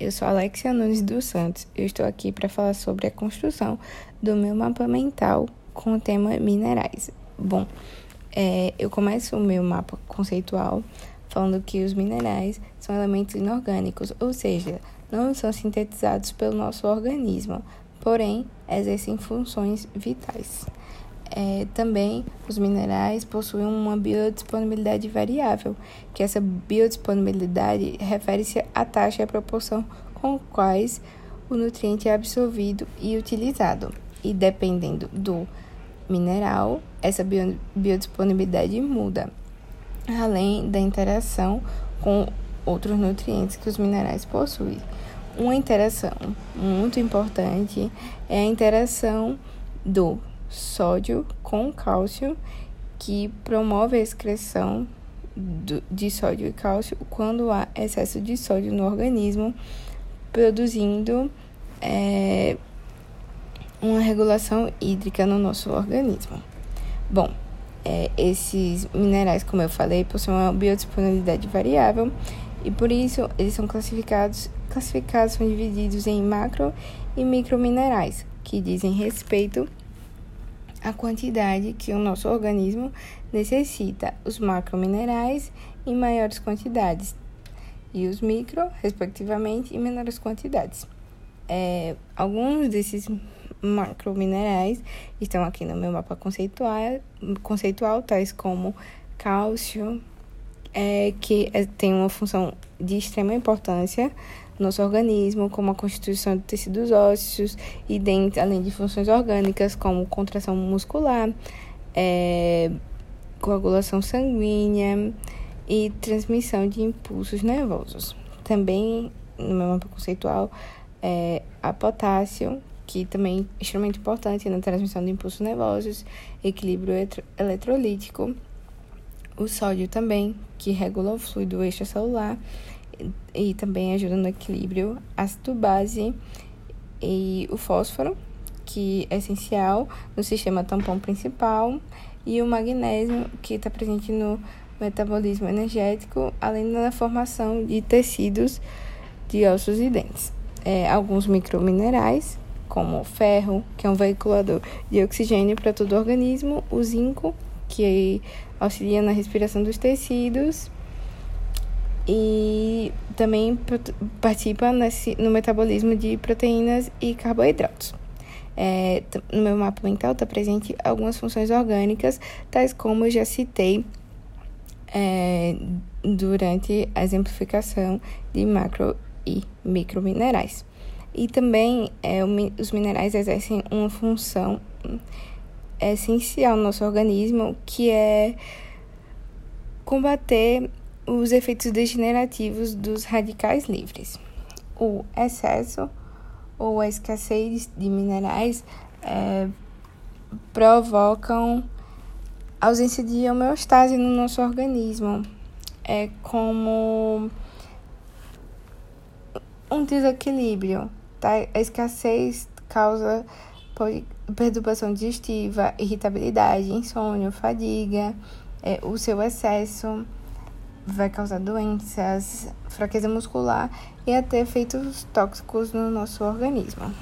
eu sou Alexia Nunes dos Santos. Eu estou aqui para falar sobre a construção do meu mapa mental com o tema minerais. Bom, é, eu começo o meu mapa conceitual falando que os minerais são elementos inorgânicos, ou seja, não são sintetizados pelo nosso organismo, porém exercem funções vitais. É, também os minerais possuem uma biodisponibilidade variável, que essa biodisponibilidade refere-se à taxa e à proporção com quais o nutriente é absorvido e utilizado. E dependendo do mineral, essa biodisponibilidade muda, além da interação com outros nutrientes que os minerais possuem. Uma interação muito importante é a interação do sódio com cálcio, que promove a excreção de sódio e cálcio quando há excesso de sódio no organismo, produzindo é, uma regulação hídrica no nosso organismo. Bom, é, esses minerais, como eu falei, possuem uma biodisponibilidade variável e por isso eles são classificados, classificados são divididos em macro e micro minerais, que dizem respeito a quantidade que o nosso organismo necessita, os macrominerais em maiores quantidades e os micro, respectivamente, em menores quantidades. É, alguns desses macrominerais estão aqui no meu mapa conceitual, conceitual tais como cálcio, é, que é, tem uma função de extrema importância nosso organismo, como a constituição de tecidos ósseos e dentro, além de funções orgânicas como contração muscular, é, coagulação sanguínea e transmissão de impulsos nervosos. Também, no meu mapa conceitual, é, a potássio, que também é extremamente importante na transmissão de impulsos nervosos, equilíbrio eletrolítico, o sódio também, que regula o fluido extracelular e também ajuda no equilíbrio, ácido base e o fósforo, que é essencial no sistema tampão principal, e o magnésio, que está presente no metabolismo energético, além da formação de tecidos de ossos e dentes. É, alguns microminerais, como o ferro, que é um veiculador de oxigênio para todo o organismo, o zinco, que auxilia na respiração dos tecidos, e também participa nesse, no metabolismo de proteínas e carboidratos. É, no meu mapa mental está presente algumas funções orgânicas, tais como eu já citei é, durante a exemplificação de macro e microminerais. E também é, os minerais exercem uma função essencial no nosso organismo, que é combater os efeitos degenerativos dos radicais livres. O excesso ou a escassez de minerais é, provocam ausência de homeostase no nosso organismo. É como um desequilíbrio. Tá? A escassez causa perturbação digestiva, irritabilidade, insônia, fadiga, é, o seu excesso vai causar doenças, fraqueza muscular e até efeitos tóxicos no nosso organismo.